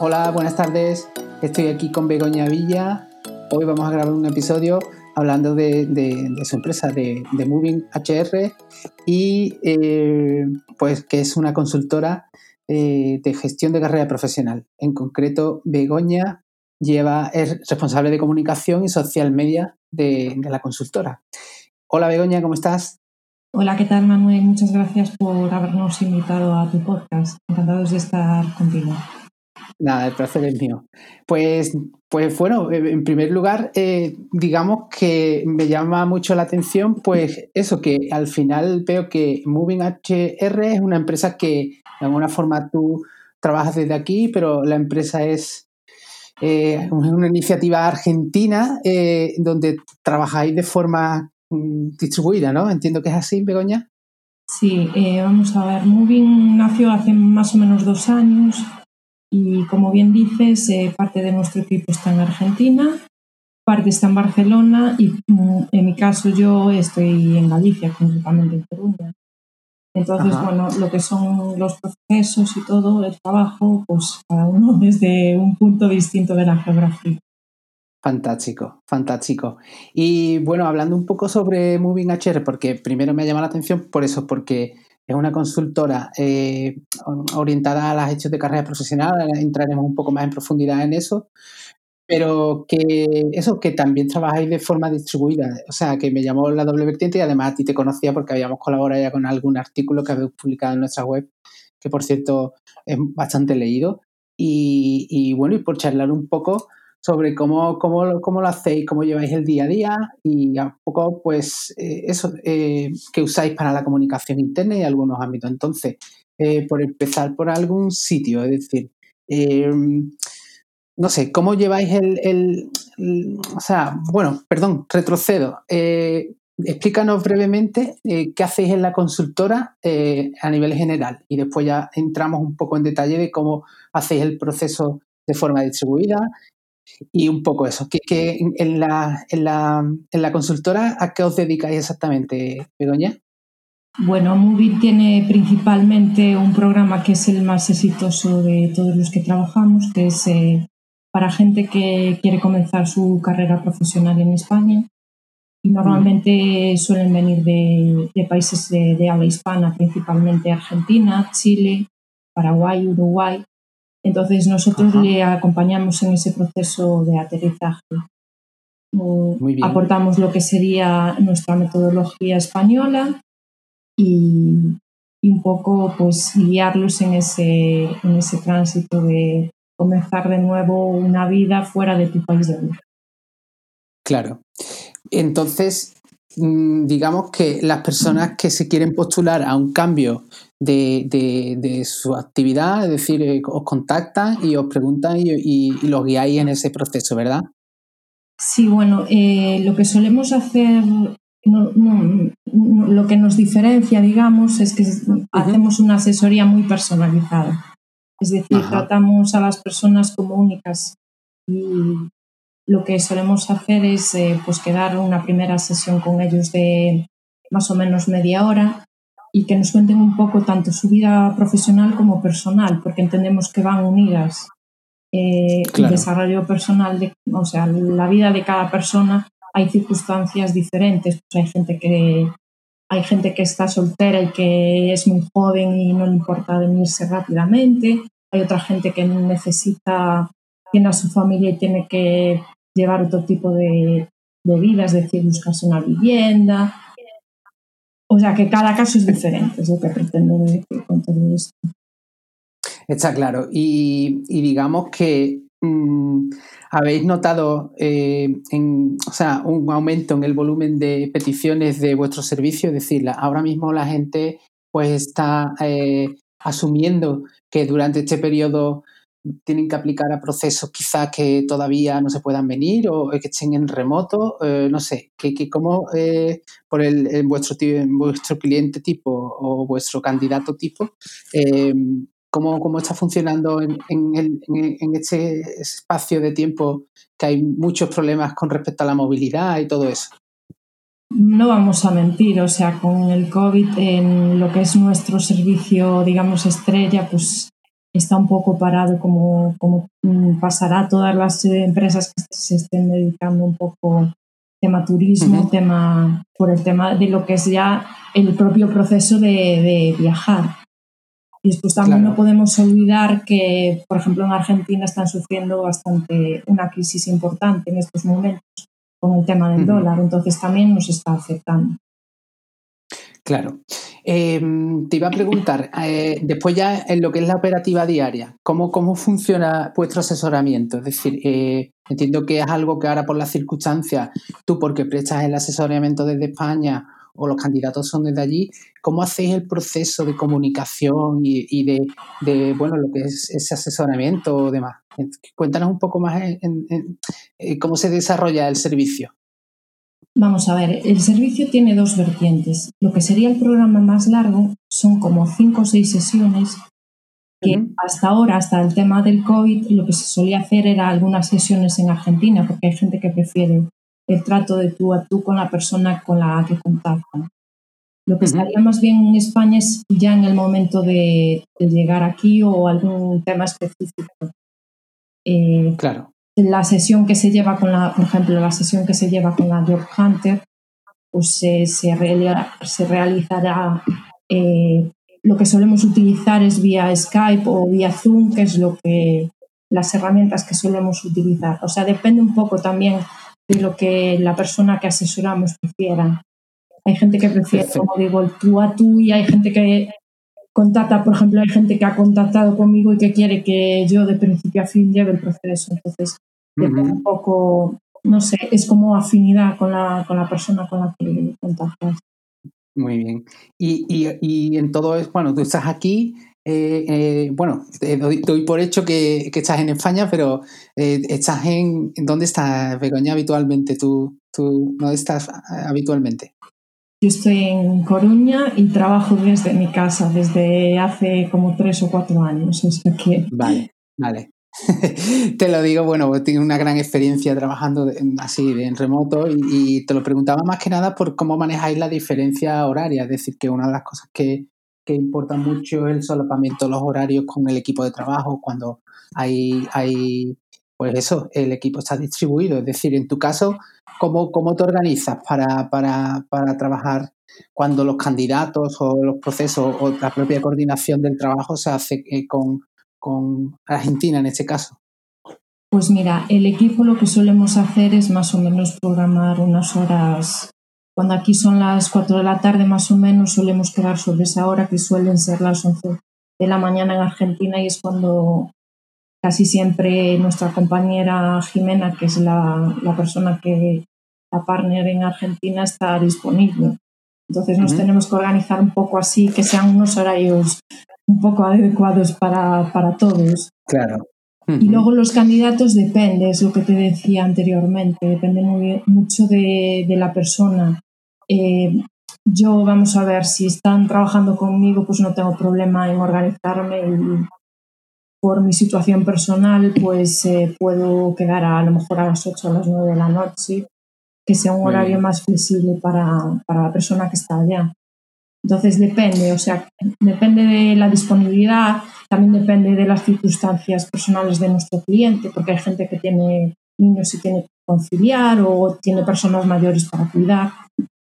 Hola, buenas tardes. Estoy aquí con Begoña Villa. Hoy vamos a grabar un episodio hablando de, su empresa, de, Moving HR, y eh, pues que es una consultora eh, de gestión de carrera profesional. En concreto, Begoña lleva, es responsable de comunicación y social media de, de la consultora. Hola Begoña, ¿cómo estás? Hola, ¿qué tal Manuel? Muchas gracias por habernos invitado a tu podcast. Encantados de estar contigo. Nada, el placer es mío. Pues, pues bueno, eh, en primer lugar, eh, digamos que me llama mucho la atención, pues eso, que al final veo que Moving HR es una empresa que de alguna forma tú trabajas desde aquí, pero la empresa es eh, una iniciativa argentina donde trabajáis de forma Mm, distribuida, ¿no? Entiendo que es así, Begoña. Sí, vamos a ver, Moving nació hace más o menos dos años y como bien dices, eh, parte de nuestro equipo está en Argentina, parte está en Barcelona y mm, en mi caso yo estoy en Galicia, concretamente en Coruña. Entonces, bueno, lo que son los procesos y todo el trabajo, pues cada uno desde un punto distinto de la geografía. Fantástico, fantástico. Y bueno, hablando un poco sobre Moving HR, porque primero me ha llamado la atención por eso, porque es una consultora eh, orientada a las hechos de carrera profesional, entraremos un poco más en profundidad en eso, pero que eso, que también trabajáis de forma distribuida, o sea, que me llamó la doble vertiente y además a ti te conocía porque habíamos colaborado ya con algún artículo que habéis publicado en nuestra web, que por cierto es bastante leído. Y, y bueno, y por charlar un poco sobre cómo, cómo, cómo, lo hacéis, cómo lleváis el día a día y un poco, pues, eh, eso eh, que usáis para la comunicación interna y algunos ámbitos. Entonces, eh, por empezar por algún sitio, es decir, no sé, ¿cómo lleváis el, o sea, bueno, perdón, retrocedo. explícanos brevemente qué hacéis en la consultora a nivel general y después ya entramos un poco en detalle de cómo hacéis el proceso de forma distribuida y un poco eso, que, en, la, en, la, en, la, consultora, ¿a qué os dedicáis exactamente, Begoña? Bueno, Movie tiene principalmente un programa que es el más exitoso de todos los que trabajamos, que es eh, para gente que quiere comenzar su carrera profesional en España. Y normalmente suelen venir de, de países de, de habla hispana, principalmente Argentina, Chile, Paraguay, Uruguay, entonces nosotros le acompañamos en ese proceso de aterrizaje. Aportamos lo que sería nuestra metodología española y, un poco pues guiarlos en ese, en ese tránsito de comenzar de nuevo una vida fuera de tu país de origen. Claro. Entonces, mm, digamos que las personas que se quieren postular a un cambio de, su actividad, es decir, eh, os contactan y os preguntan y, los guiáis en ese proceso, ¿verdad? Sí, bueno, eh, lo que solemos hacer, lo que nos diferencia, digamos, es que hacemos una asesoría muy personalizada. Es decir, tratamos a las personas como únicas y lo que solemos hacer es eh, pues quedar una primera sesión con ellos de más o menos media hora y que nos cuenten un poco tanto su vida profesional como personal, porque entendemos que van unidas. Eh, el desarrollo personal, de, o sea, la vida de cada persona, hay circunstancias diferentes. Pues hay gente que hay gente que está soltera y que es muy joven y no le importa venirse rápidamente. Hay otra gente que necesita, tiene a su familia y tiene que llevar otro tipo de, de vida, es decir, buscarse una vivienda, o sea que cada caso es diferente, es lo que pretendo decir con esto. Está claro. Y, digamos que mm, habéis notado eh, o sea, un aumento en el volumen de peticiones de vuestro servicio, es decir, ahora mismo la gente pues está eh, asumiendo que durante este periodo tienen que aplicar a procesos quizás que todavía no se puedan venir o que estén en remoto, eh, no sé, que, que cómo eh, por el, vuestro, vuestro cliente tipo o vuestro candidato tipo, eh, cómo, está funcionando en, en, en, este espacio de tiempo que hay muchos problemas con respecto a la movilidad y todo eso. No vamos a mentir, o sea, con el COVID en lo que es nuestro servicio, digamos, estrella, pues está un poco parado como, como mm, pasará todas las empresas que se estén dedicando un poco tema turismo, tema por el tema de lo que es ya el propio proceso de, viajar. Y después también no podemos olvidar que, por ejemplo, en Argentina están sufriendo bastante una crisis importante en estos momentos con el tema del dólar, entonces también nos está afectando. Claro. Em, te iba a preguntar, eh, después ya en lo que es la operativa diaria, ¿cómo, cómo funciona vuestro asesoramiento? Es decir, eh, entiendo que es algo que ahora por las circunstancias, tú porque prestas el asesoramiento desde España o los candidatos son desde allí, ¿cómo hacéis el proceso de comunicación y, de, bueno, lo que es ese asesoramiento o demás? Cuéntanos un poco más en eh, cómo se desarrolla el servicio. Vamos a ver, el servicio tiene dos vertientes. Lo que sería el programa más largo son como cinco o seis sesiones que hasta ahora, hasta el tema del COVID, lo que se solía hacer era algunas sesiones en Argentina, porque hay gente que prefiere el trato de tú a tú con la persona con la que contactan. Lo que estaría más bien en España es ya en el momento de, llegar aquí o algún tema específico. Eh, claro la sesión que se lleva con la, por ejemplo, la sesión que se lleva con la Job Hunter, pues se, se, realizará eh, lo que solemos utilizar es vía Skype o vía Zoom, que es lo que las herramientas que solemos utilizar. O sea, depende un poco también de lo que la persona que asesoramos prefiera. Hay gente que prefiere, como digo, el tú a tú y hay gente que contacta, por ejemplo, hay gente que ha contactado conmigo y que quiere que yo de principio a fin lleve el proceso. Entonces, un poco, no sé, es como afinidad con la, con la persona con la que contactas. Muy bien. Y, y, en todo es, bueno, tú estás aquí, eh, eh, bueno, doy, por hecho que, estás en España, pero eh, estás en, ¿dónde estás, Begoña, habitualmente? ¿Tú, tú dónde estás habitualmente? Yo estoy en Coruña y trabajo desde mi casa desde hace como tres o cuatro años. Vale, vale. te lo digo, bueno, pues tengo una gran experiencia trabajando así en remoto y, te lo preguntaba más que nada por cómo manejáis la diferencia horaria. Es decir, que una de las cosas que, que importa mucho es el solapamiento de los horarios con el equipo de trabajo cuando hay, hay pues eso, el equipo está distribuido. Es decir, en tu caso, ¿cómo, cómo te organizas para, para, para trabajar cuando los candidatos o los procesos o la propia coordinación del trabajo se hace eh, con, con Argentina en este caso? Pues mira, el equipo lo que solemos hacer es más o menos programar unas horas. Cuando aquí son las 4 de la tarde más o menos solemos quedar sobre esa hora que suelen ser las 11 de la mañana en Argentina y es cuando casi siempre nuestra compañera Jimena, que es la, persona que, la partner en Argentina, está disponible. Entonces nos tenemos que organizar un poco así, que sean unos horarios un poco adecuados para, todos. Claro. Y luego los candidatos depende, es lo que te decía anteriormente, depende muy, mucho de, la persona. Eh, yo, vamos a ver, si están trabajando conmigo, pues no tengo problema en organizarme y por mi situación personal, pues eh, puedo quedar a, lo mejor a las 8 o a las 9 de la noche, que sea un horario más flexible para, la persona que está allá. Entonces depende, o sea, depende de la disponibilidad, también depende de las circunstancias personales de nuestro cliente, porque hay gente que tiene niños y tiene que conciliar o tiene personas mayores para cuidar.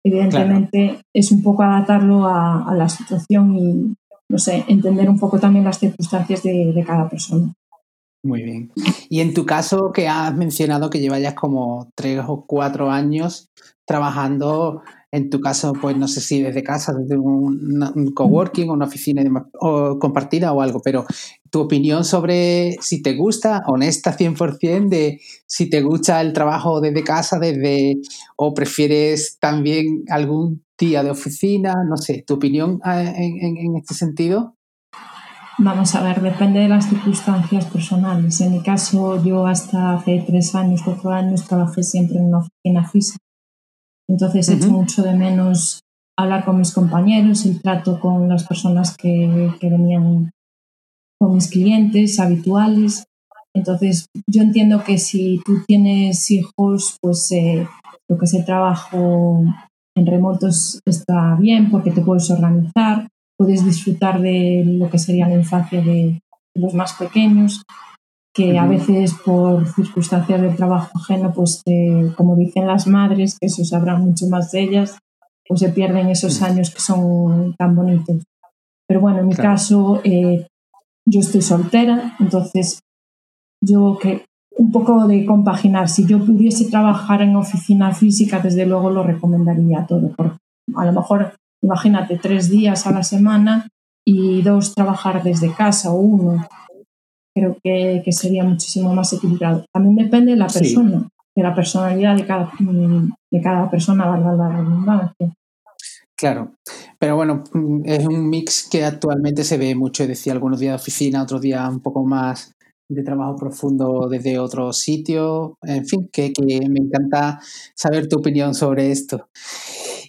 Evidentemente es un poco adaptarlo a la situación y, no sé, entender un poco también las circunstancias de, cada persona. Muy bien. Y en tu caso, que has mencionado que llevas como tres o cuatro años trabajando, en tu caso, pues no sé si desde casa, desde un, coworking o una oficina compartida o algo, pero tu opinión sobre si te gusta, honesta 100%, de si te gusta el trabajo desde casa, desde o prefieres también algún día de oficina, no sé, ¿tu opinión eh, en, este sentido? Vamos a ver, depende de las circunstancias personales. En mi caso, yo hasta hace tres años, cuatro años, trabajé siempre en una oficina física. Entonces he hecho mucho de menos hablar con mis compañeros, el trato con las personas que, que venían con mis clientes habituales. Entonces, yo entiendo que si tú tienes hijos, pues eh, lo que es el trabajo en remotos está bien porque te puedes organizar, puedes disfrutar de lo que sería la infancia de, los más pequeños, que a veces por circunstancias del trabajo ajeno, pues como dicen las madres, que eso sabrán mucho más de ellas, pues se pierden esos años que son tan bonitos. Pero bueno, en mi caso, eh, yo estoy soltera, entonces yo que un poco de compaginar, si yo pudiese trabajar en oficina física, desde luego lo recomendaría todo. Por, a lo mejor, imagínate, tres días a la semana y dos trabajar desde casa o uno. Creo que, sería muchísimo más equilibrado. También depende de la persona, de la personalidad de cada, de cada persona, valga la redundancia. Claro, pero bueno, es un mix que actualmente se ve mucho, decía, algunos días de oficina, otros días un poco más de trabajo profundo desde otro sitio, en fin, que, me encanta saber tu opinión sobre esto.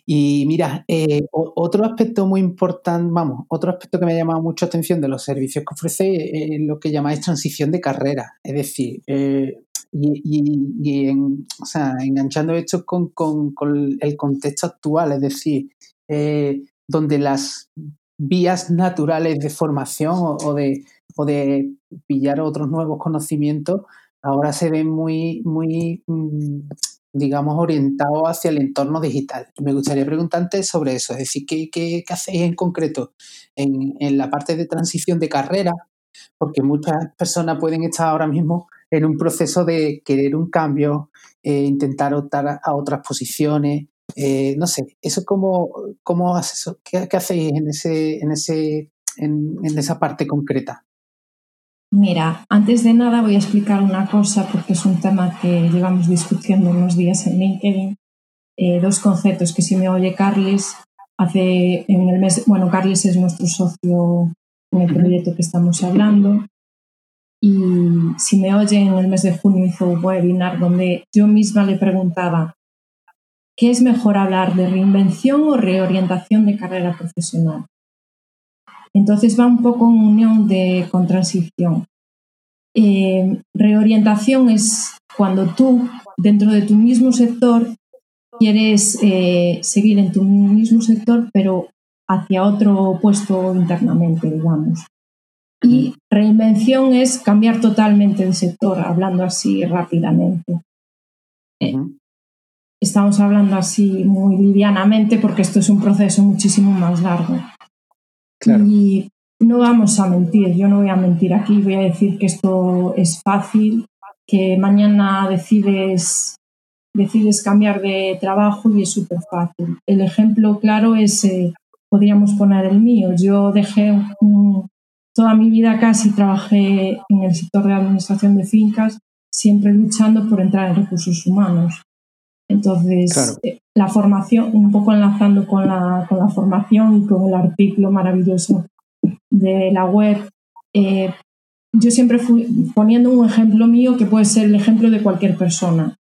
Y mira, eh, otro aspecto muy importante, vamos, otro aspecto que me ha llamado mucho atención de los servicios que ofrece es lo que llamáis transición de carrera. Es decir, eh, y, enganchando esto con, el contexto actual, es decir, eh, donde las vías naturales de formación o, de, o de pillar otros nuevos conocimientos ahora se ven muy, muy mm, digamos, orientados hacia el entorno digital. Me gustaría preguntarte sobre eso, es decir, ¿qué, qué, hacéis en concreto en, en, la parte de transición de carrera? Porque muchas personas pueden estar ahora mismo en un proceso de querer un cambio, eh, intentar optar a otras posiciones, eh, no sé, eso cómo, cómo haces ¿Qué, hacéis en, ese, en, ese, en, esa parte concreta? Mira, antes de nada voy a explicar una cosa porque es un tema que llevamos discutiendo unos días en LinkedIn. Eh, dos conceptos que si me oye Carles hace en el mes, bueno, Carles es nuestro socio en el proyecto que estamos hablando y si me oye en el mes de junio hizo un webinar donde yo misma le preguntaba ¿Qué es mejor hablar de reinvención o reorientación de carrera profesional? Entonces va un poco en unión de, con transición. Eh, reorientación es cuando tú, dentro de tu mismo sector, quieres eh, seguir en tu mismo sector, pero hacia otro puesto internamente, digamos. Y reinvención es cambiar totalmente de sector, hablando así rápidamente estamos hablando así muy livianamente porque esto es un proceso muchísimo más largo. Y no vamos a mentir, yo no voy a mentir aquí, voy a decir que esto es fácil, que mañana decides, decides cambiar de trabajo y es súper fácil. El ejemplo claro es, eh, podríamos poner el mío, yo dejé toda mi vida casi trabajé en el sector de administración de fincas, siempre luchando por entrar en recursos humanos. Entonces, eh, la formación, un poco enlazando con la, con la, formación y con el artículo maravilloso de la web, eh, yo siempre fui poniendo un ejemplo mío que puede ser el ejemplo de cualquier persona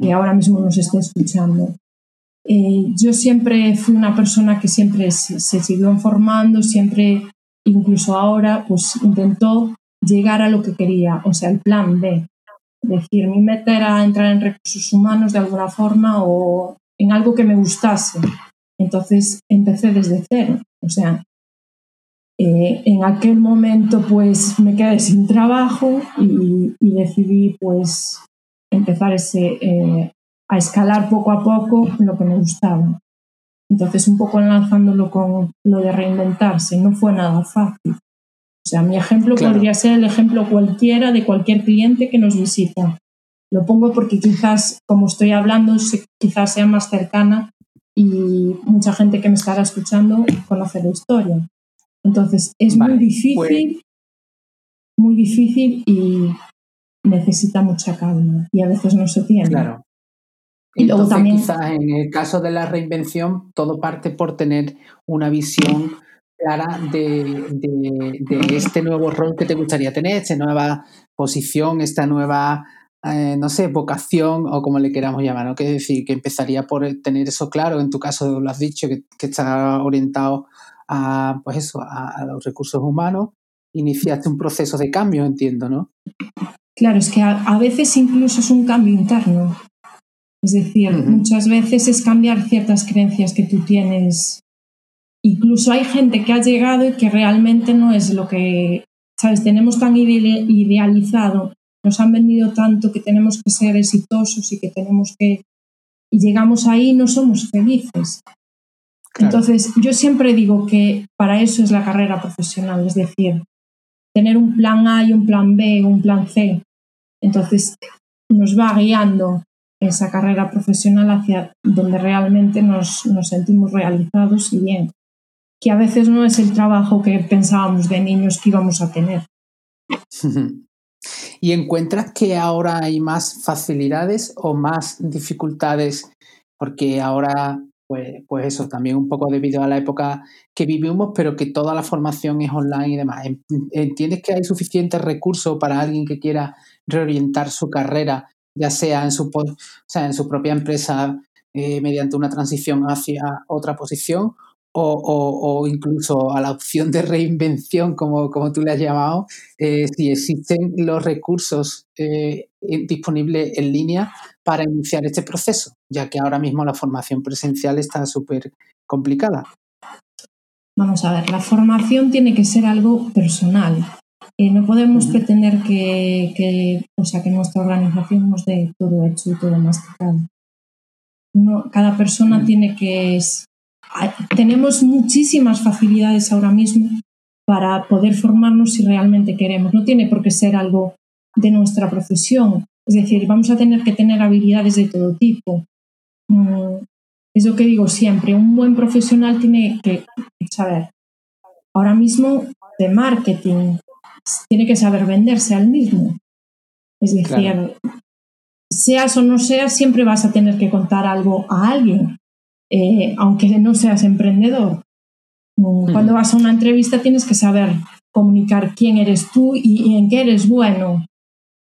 que ahora mismo nos esté escuchando. Eh, yo siempre fui una persona que siempre se, se siguió formando, siempre, incluso ahora, pues intentó llegar a lo que quería, o sea, el plan B decir, mi meta era entrar en recursos humanos de alguna forma o en algo que me gustase. Entonces empecé desde cero. O sea, eh, en aquel momento pues me quedé sin trabajo y, decidí pues empezar ese, eh, a escalar poco a poco lo que me gustaba. Entonces un poco enlazándolo con lo de reinventarse, no fue nada fácil. O sea, mi ejemplo podría ser el ejemplo cualquiera de cualquier cliente que nos visita. Lo pongo porque quizás, como estoy hablando, quizás sea más cercana y mucha gente que me estará escuchando conoce la historia. Entonces, es muy difícil, pues muy difícil y necesita mucha calma y a veces no se tiene. Claro. Y luego también. Quizás en el caso de la reinvención, todo parte por tener una visión clara de, de, este nuevo rol que te gustaría tener, esta nueva posición, esta nueva, eh, no sé, vocación o como le queramos llamar, ¿no? Que decir, que empezaría por tener eso claro, en tu caso lo has dicho, que, está orientado a, pues eso, a, los recursos humanos, iniciaste un proceso de cambio, entiendo, ¿no? Claro, es que a, veces incluso es un cambio interno. Es decir, muchas veces es cambiar ciertas creencias que tú tienes Incluso hay gente que ha llegado y que realmente no es lo que ¿sabes? Tenemos tan idealizado, nos han vendido tanto que tenemos que ser exitosos y que tenemos que... Y llegamos ahí y no somos felices. Entonces, yo siempre digo que para eso es la carrera profesional, es decir, tener un plan A y un plan B, un plan C. Entonces, nos va guiando esa carrera profesional hacia donde realmente nos, nos sentimos realizados y bien, que a veces no es el trabajo que pensábamos de niños que íbamos a tener. ¿Y encuentras que ahora hay más facilidades o más dificultades? Porque ahora pues, pues eso, también un poco debido a la época que vivimos, pero que toda la formación es online y demás. ¿Entiendes que hay suficientes recursos para alguien que quiera reorientar su carrera, ya sea en su, o sea, en su propia empresa eh, mediante una transición hacia otra posición o, incluso a la opción de reinvención, como, como tú le has llamado, eh, si existen los recursos eh, disponibles en línea para iniciar este proceso, ya que ahora mismo la formación presencial está súper complicada. Vamos a ver, la formación tiene que ser algo personal. Eh, no podemos pretender que, o sea, que nuestra organización nos dé todo hecho y todo masticado. No, cada persona tiene que tenemos muchísimas facilidades ahora mismo para poder formarnos si realmente queremos. No tiene por qué ser algo de nuestra profesión. Es decir, vamos a tener que tener habilidades de todo tipo. Mm, es lo que digo siempre, un buen profesional tiene que saber ahora mismo de marketing, tiene que saber venderse al mismo. Es decir, seas o no seas, siempre vas a tener que contar algo a alguien. Eh, aunque no seas emprendedor. Cuando vas a una entrevista tienes que saber comunicar quién eres tú y, en qué eres bueno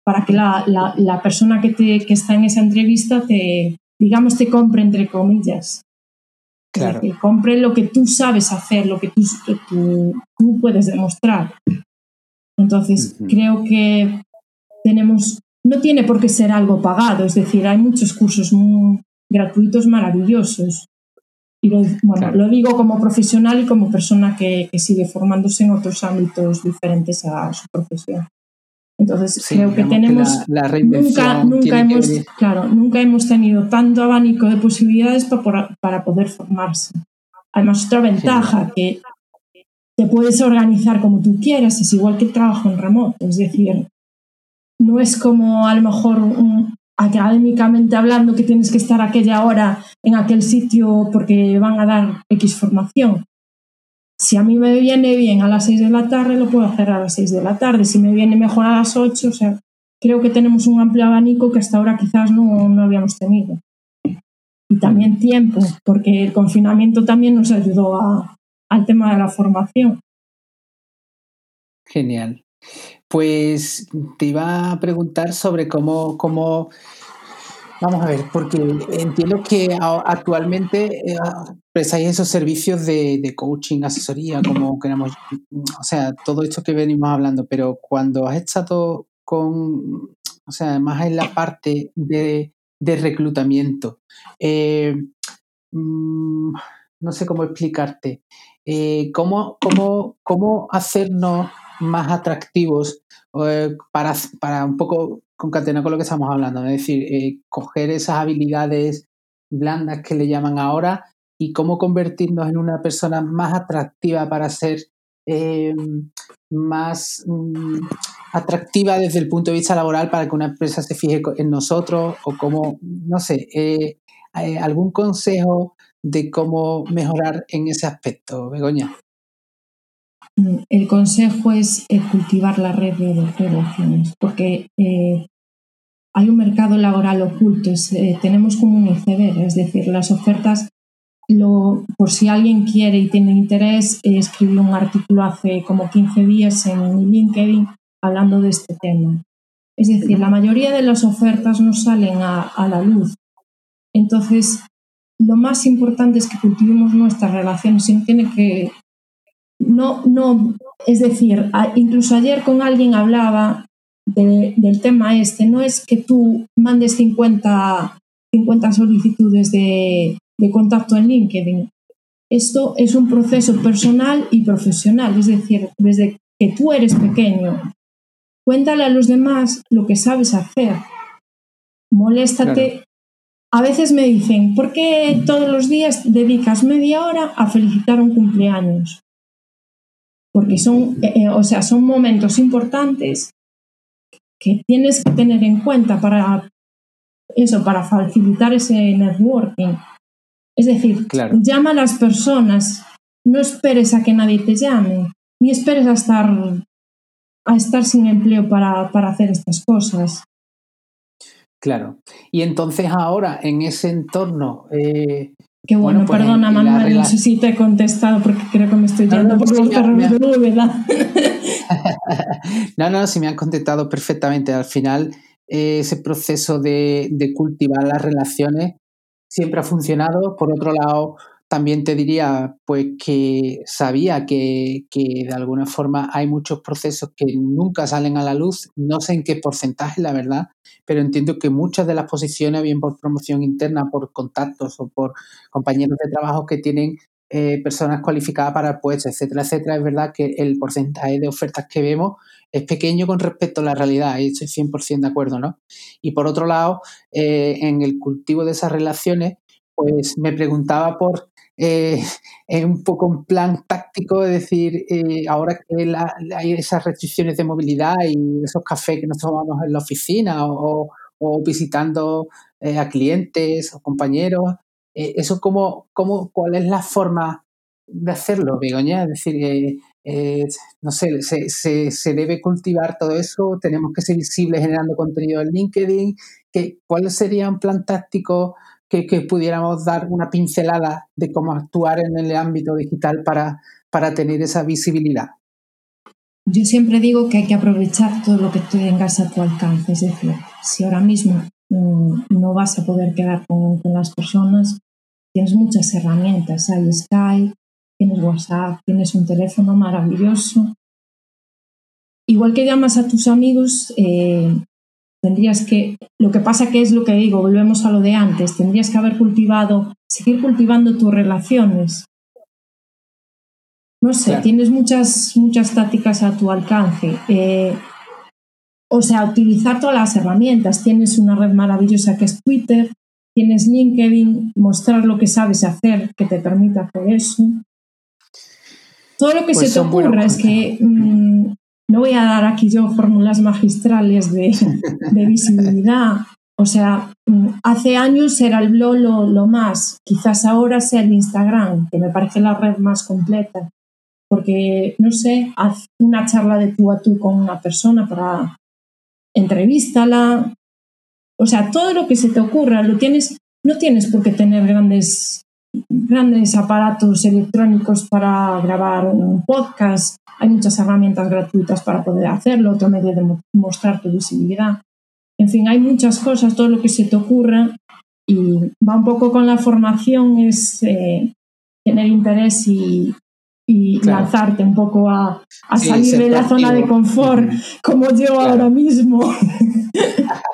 para que la, la, persona que, te, que está en esa entrevista te, digamos, te compre entre comillas. Claro. Que compre lo que tú sabes hacer, lo que tú, tú, puedes demostrar. Entonces, creo que tenemos, no tiene por qué ser algo pagado, es decir, hay muchos cursos gratuitos maravillosos. Y lo, bueno, lo digo como profesional y como persona que, sigue formándose en otros ámbitos diferentes a su profesión. Entonces, creo que tenemos. nunca, nunca, hemos, claro, nunca hemos tenido tanto abanico de posibilidades para, para poder formarse. Además, otra ventaja, que te puedes organizar como tú quieras, es igual que el trabajo en remoto. Es decir, no es como a lo mejor un, académicamente hablando que tienes que estar aquella hora en aquel sitio porque van a dar X formación. Si a mí me viene bien a las 6 de la tarde, lo puedo hacer a las 6 de la tarde. Si me viene mejor a las 8, o sea, creo que tenemos un amplio abanico que hasta ahora quizás no, no habíamos tenido. Y también tiempo, porque el confinamiento también nos ayudó a, al tema de la formación. Genial. Pues te iba a preguntar sobre cómo, cómo vamos a ver, porque entiendo que actualmente eh, prestáis esos servicios de, coaching, asesoría, como queramos, o sea, todo esto que venimos hablando, pero cuando has estado con, o sea, más en la parte de, reclutamiento, eh, mm, no sé cómo explicarte, eh, ¿cómo, cómo, cómo hacernos más atractivos eh, para, para un poco concatenar con lo que estamos hablando, es decir, eh, coger esas habilidades blandas que le llaman ahora y cómo convertirnos en una persona más atractiva para ser eh, más mm, atractiva desde el punto de vista laboral para que una empresa se fije en nosotros o cómo, no sé, algún consejo de cómo mejorar en ese aspecto, Begoña. Mm, el consejo es eh, cultivar la red de relaciones, porque eh, hay un mercado laboral oculto, eh, tenemos como un iceberg, es decir, las ofertas, lo, por si alguien quiere y tiene interés, escribí un artículo hace como 15 días en LinkedIn hablando de este tema. Es decir, la mayoría de las ofertas no salen a, la luz. Entonces, lo más importante es que cultivemos nuestras relaciones. y tiene que no, no, es decir, incluso ayer con alguien hablaba del tema este, no es que tú mandes 50, 50 solicitudes de, de contacto en LinkedIn. Esto es un proceso personal y profesional, es decir, desde que tú eres pequeño. Cuéntale a los demás lo que sabes hacer. Moléstate. A veces me dicen, ¿por qué todos los días dedicas media hora a felicitar un cumpleaños? Porque son, eh, eh, o sea, son momentos importantes que tienes que tener en cuenta para eso, para facilitar ese networking. Es decir, llama a las personas, no esperes a que nadie te llame, ni esperes a estar, a estar sin empleo para, para hacer estas cosas. Claro. Y entonces ahora, en ese entorno... Eh, Qué bueno, pues perdona Manuel, no sé si te he contestado porque creo que me estoy yendo por los terrenos de novedad. no, no, si me han contestado perfectamente. Al final, eh, ese proceso de, de cultivar las relaciones siempre ha funcionado. Por otro lado, también te diría pues que sabía que, de alguna forma hay muchos procesos que nunca salen a la luz, no sé en qué porcentaje la verdad, pero entiendo que muchas de las posiciones, bien por promoción interna, por contactos o por compañeros de trabajo que tienen eh, personas cualificadas para el puesto, etcétera, etcétera, es verdad que el porcentaje de ofertas que vemos es pequeño con respecto a la realidad, y estoy 100% de acuerdo, ¿no? Y por otro lado, eh, en el cultivo de esas relaciones, pues me preguntaba por eh, un poco en plan táctico, es decir, eh, ahora que hay esas restricciones de movilidad y esos cafés que nos tomamos en la oficina o, visitando eh, a clientes o compañeros, eh, eso como, como, ¿cuál es la forma de hacerlo, Begoña? Es decir, no sé, se, se, se, debe cultivar todo eso, tenemos que ser visibles generando contenido en LinkedIn, ¿Qué, ¿cuál sería un plan táctico que, pudiéramos dar una pincelada de cómo actuar en el ámbito digital para, para tener esa visibilidad. Yo siempre digo que hay que aprovechar todo lo que tengas a tu alcance. Es decir, si ahora mismo mm, no vas a poder quedar con, las personas, tienes muchas herramientas. Hay Skype, tienes WhatsApp, tienes un teléfono maravilloso. Igual que llamas a tus amigos, eh, Tendrías que, lo que pasa que es lo que digo, volvemos a lo de antes, tendrías que haber cultivado, seguir cultivando tus relaciones. No sé, tienes muchas, muchas tácticas a tu alcance. Eh, o sea, utilizar todas las herramientas. Tienes una red maravillosa que es Twitter, tienes LinkedIn, mostrar lo que sabes hacer que te permita hacer eso. Todo lo que se pues te ocurra es que no voy a dar aquí yo fórmulas magistrales de, visibilidad. O sea, mm, hace años era el blog lo, más, quizás ahora sea el Instagram, que me parece la red más completa. Porque, no sé, haz una charla de tú a tú con una persona para entrevístala. O sea, todo lo que se te ocurra, lo tienes, no tienes por qué tener grandes, grandes aparatos electrónicos para grabar un podcast. Hay muchas herramientas gratuitas para poder hacerlo, otro medio de mostrar tu visibilidad. En fin, hay muchas cosas, todo lo que se te ocurra y va un poco con la formación, es eh, tener interés y, lanzarte un poco a, salir de la zona de confort, como yo ahora mismo.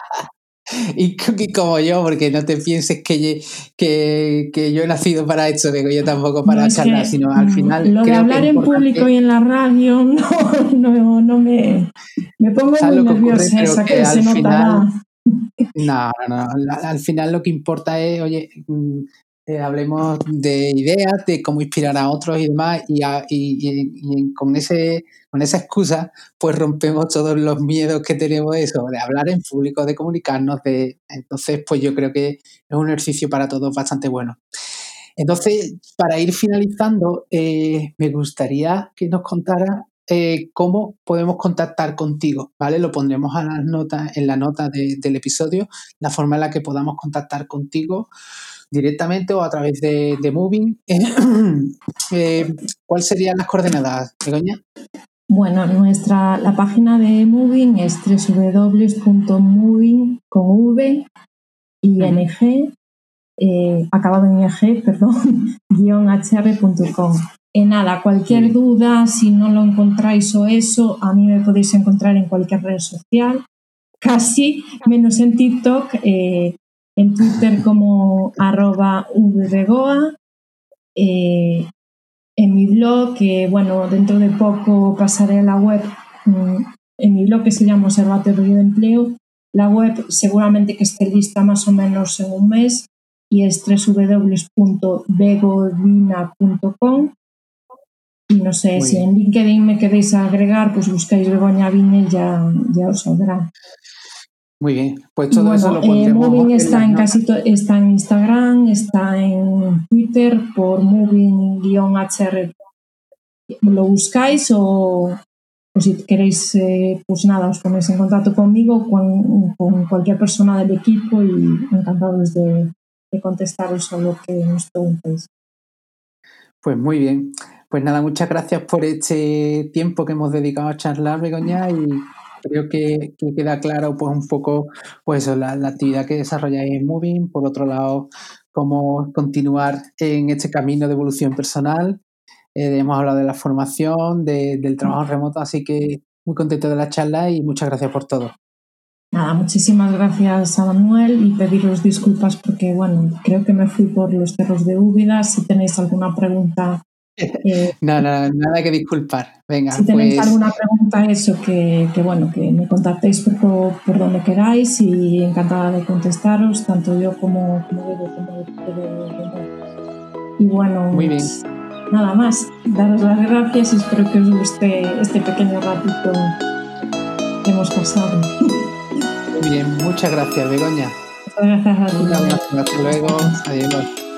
Y, como yo, porque no te pienses que, que, yo he nacido para esto, digo yo tampoco para charlar, sino al final. Lo de hablar en público y en la radio, no, no, me, me pongo muy nerviosa, esa que, se notará. No, no, al final lo que importa es, oye, mm, eh, hablemos de ideas, de cómo inspirar a otros y demás, y, con, ese, con esa excusa, pues rompemos todos los miedos que tenemos eso, de hablar en público, de comunicarnos, de entonces, pues yo creo que es un ejercicio para todos bastante bueno. Entonces, para ir finalizando, eh, me gustaría que nos contara eh, cómo podemos contactar contigo, ¿vale? Lo pondremos a las notas, en la nota del episodio, la forma en la que podamos contactar contigo directamente o a través de, Moving. Eh, ¿Cuáles serían las coordenadas, Begoña? Bueno, nuestra, la página de Moving es www.moving con v ing, eh, acabado en ing, perdón, guion hr.com. En nada, cualquier duda, si no lo encontráis o eso, a mí me podéis encontrar en cualquier red social, casi menos en TikTok, eh, en Twitter como arroba eh, en mi blog, que bueno, dentro de poco pasaré a la web, mm, en mi blog que se llama Observatorio de Empleo, la web seguramente que esté lista más o menos en un mes y es www.begodina.com no sé si en LinkedIn me queréis agregar, pues buscáis Begoña Viña y ya, ya os saldrá. Muy bien, pues todo eso lo eh, Moving está en, casi está en Instagram, está en Twitter por Moving-HR. Lo buscáis o, si queréis, eh, pues nada, os ponéis en contacto conmigo, con, con cualquier persona del equipo y encantados de, de contestaros a lo que nos preguntéis. Pues muy bien. Pues nada, muchas gracias por este tiempo que hemos dedicado a charlar, Begoña, y creo que, queda claro pues un poco pues la, actividad que desarrolláis en Moving, por otro lado, cómo continuar en este camino de evolución personal. Eh, hemos hablado de la formación, del trabajo remoto, así que muy contento de la charla y muchas gracias por todo. Nada, muchísimas gracias a Manuel y pediros disculpas porque, bueno, creo que me fui por los cerros de Úbida. Si tenéis alguna pregunta eh, nada, nada que disculpar. Venga, si tenéis pues alguna pregunta, eso, que, bueno, que me contactéis por, por, donde queráis y encantada de contestaros, tanto yo como, como, Y bueno, Muy bien. nada más. Daros las gracias y espero que os guste este pequeño ratito que hemos pasado. Muy bien, muchas gracias, Begoña. Muchas gracias a ti. Hasta luego. Adiós.